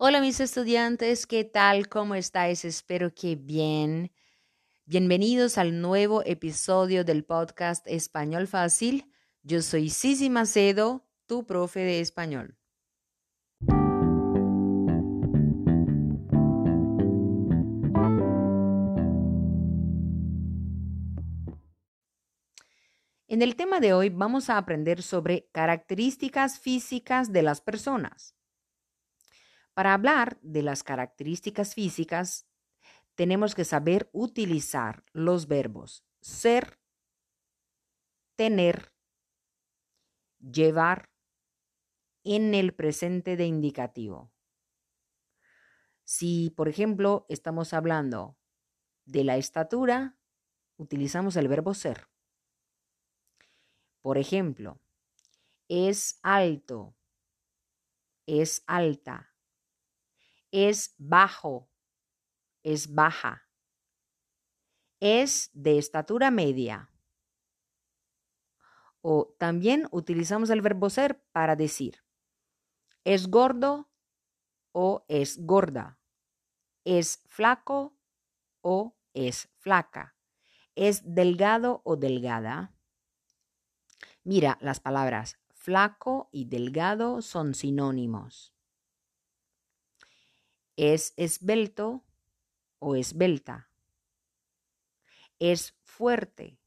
Hola mis estudiantes, ¿qué tal? ¿Cómo estáis? Espero que bien. Bienvenidos al nuevo episodio del podcast Español Fácil. Yo soy Sisi Macedo, tu profe de español. En el tema de hoy vamos a aprender sobre características físicas de las personas. Para hablar de las características físicas, tenemos que saber utilizar los verbos ser, tener, llevar en el presente de indicativo. Si, por ejemplo, estamos hablando de la estatura, utilizamos el verbo ser. Por ejemplo, es alto, es alta, es bajo, es baja, es de estatura media. O también utilizamos el verbo ser para decir, es gordo o es gorda, es flaco o es flaca, es delgado o delgada. Mira, las palabras flaco y delgado son sinónimos es esbelto o esbelta. Es fuerte,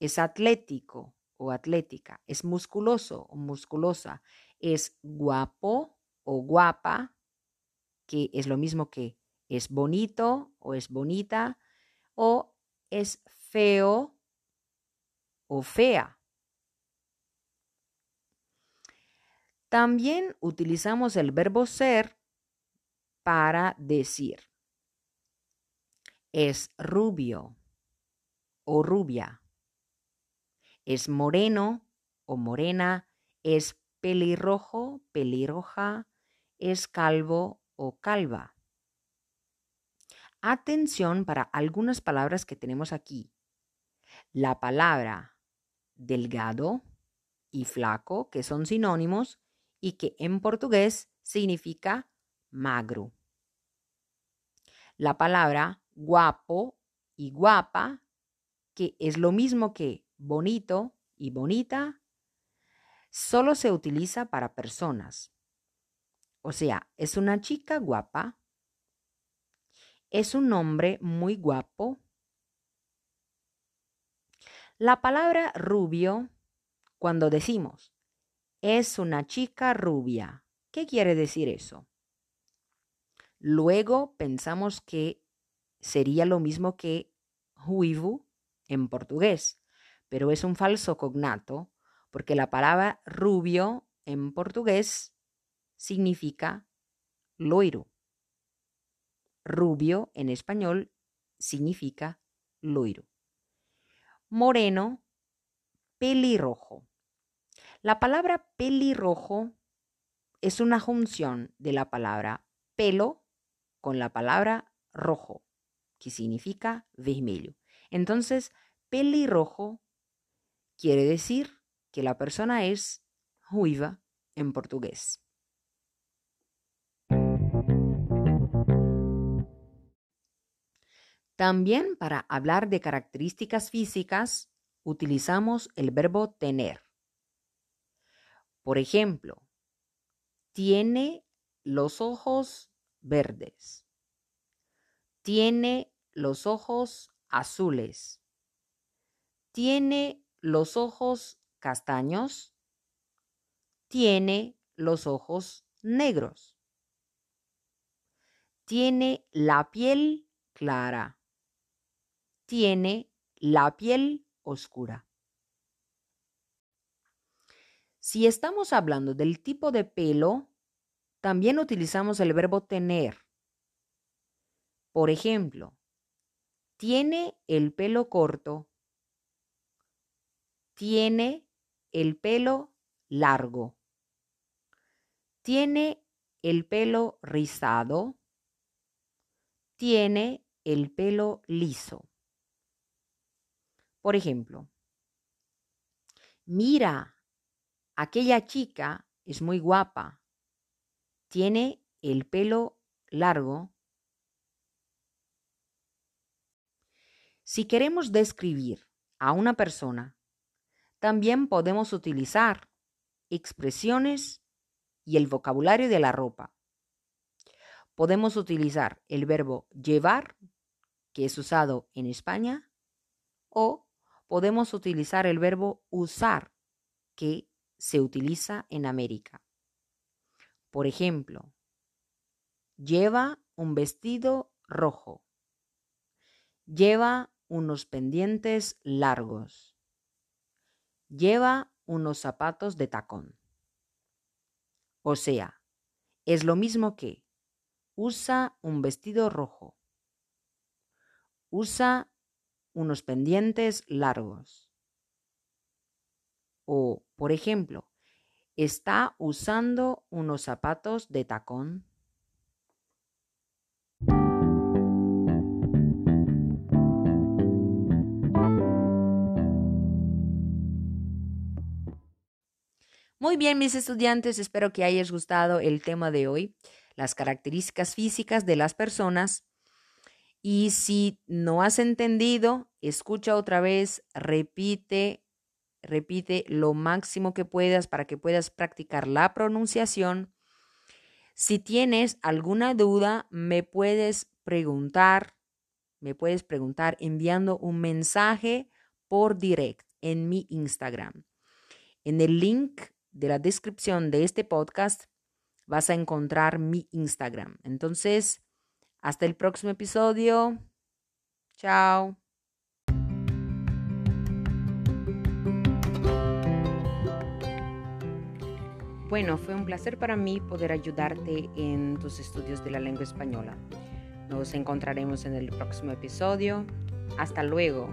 es atlético o atlética, es musculoso o musculosa, es guapo o guapa, que es lo mismo que es bonito o es bonita, o es feo o fea. También utilizamos el verbo ser para decir. Es rubio o rubia. Es moreno o morena. Es pelirrojo, pelirroja. Es calvo o calva. Atención para algunas palabras que tenemos aquí. La palabra delgado y flaco, que son sinónimos y que en portugués significa magro. La palabra guapo y guapa, que es lo mismo que bonito y bonita, solo se utiliza para personas. O sea, es una chica guapa, es un hombre muy guapo. La palabra rubio, cuando decimos es una chica rubia, ¿qué quiere decir eso? Luego pensamos que sería lo mismo que ruivo en portugués, pero es un falso cognato porque la palabra rubio en portugués significa loiro. Rubio en español significa loiro. Moreno, pelirrojo. La palabra pelirrojo es una junción de la palabra pelo con la palabra rojo, que significa vermelho. Entonces, pelirrojo quiere decir que la persona es ruiva en portugués. También para hablar de características físicas utilizamos el verbo tener. Por ejemplo, tiene los ojos verdes. Tiene los ojos azules. Tiene los ojos castaños. Tiene los ojos negros. Tiene la piel clara. Tiene la piel oscura. Si estamos hablando del tipo de pelo, también utilizamos el verbo tener. Por ejemplo, tiene el pelo corto. Tiene el pelo largo. Tiene el pelo rizado. Tiene el pelo liso. Por ejemplo, mira, aquella chica es muy guapa. Tiene el pelo largo. Si queremos describir a una persona, también podemos utilizar expresiones y el vocabulario de la ropa. Podemos utilizar el verbo llevar, que es usado en España, o podemos utilizar el verbo usar, que se utiliza en América. Por ejemplo, lleva un vestido rojo. Lleva unos pendientes largos. Lleva unos zapatos de tacón. O sea, es lo mismo que usa un vestido rojo. Usa unos pendientes largos. O, por ejemplo, está usando unos zapatos de tacón. Muy bien, mis estudiantes, espero que hayas gustado el tema de hoy, las características físicas de las personas. Y si no has entendido, escucha otra vez, repite, repite lo máximo que puedas para que puedas practicar la pronunciación. Si tienes alguna duda, me puedes preguntar, me puedes preguntar enviando un mensaje por direct en mi Instagram. En el link de la descripción de este podcast vas a encontrar mi Instagram. Entonces, hasta el próximo episodio. Chao. Bueno, fue un placer para mí poder ayudarte en tus estudios de la lengua española. Nos encontraremos en el próximo episodio. Hasta luego.